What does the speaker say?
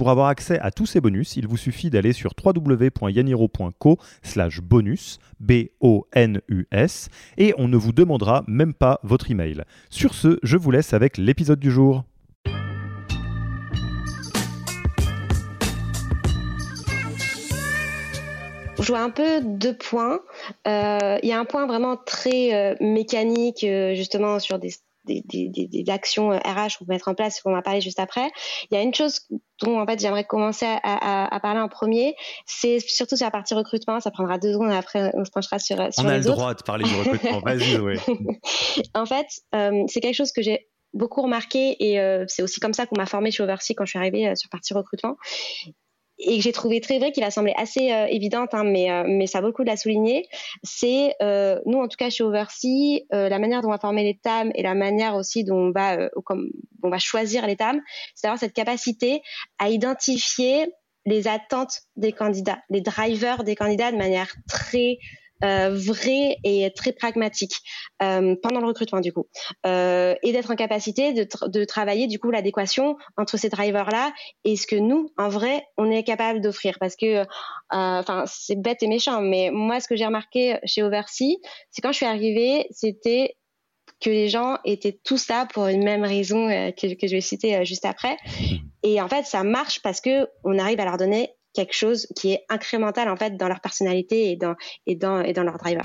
Pour avoir accès à tous ces bonus, il vous suffit d'aller sur www.yaniro.co slash bonus, B-O-N-U-S, et on ne vous demandera même pas votre email. Sur ce, je vous laisse avec l'épisode du jour. Je vois un peu deux points. Euh, Il y a un point vraiment très euh, mécanique, euh, justement, sur des actions RH qu'on peut mettre en place, qu'on va parler juste après. Il y a une chose dont en fait j'aimerais commencer à, à, à, parler en premier, c'est surtout sur la partie recrutement. Ça prendra deux secondes après on se penchera sur, sur on a le droit de parler du recrutement. Vas-y, ouais. en fait, euh, c'est quelque chose que j'ai beaucoup remarqué et euh, c'est aussi comme ça qu'on m'a formé chez Oversea quand je suis arrivée euh, sur partie recrutement et que j'ai trouvé très vrai, qui va sembler assez euh, évidente, hein, mais, euh, mais ça vaut le coup de la souligner, c'est, euh, nous en tout cas chez Oversea, la manière dont on va former les TAM et la manière aussi dont on va, comme, on va choisir les TAM, c'est d'avoir cette capacité à identifier les attentes des candidats, les drivers des candidats de manière très euh, vrai et très pragmatique euh, pendant le recrutement du coup. Euh, et d'être en capacité de, de travailler du coup l'adéquation entre ces drivers là et ce que nous en vrai on est capable d'offrir. Parce que euh, enfin c'est bête et méchant mais moi ce que j'ai remarqué chez Oversea c'est quand je suis arrivée c'était que les gens étaient tous là pour une même raison euh, que, que je vais citer juste après. Et en fait ça marche parce que on arrive à leur donner quelque chose qui est incrémental en fait dans leur personnalité et dans et dans et dans leur driver.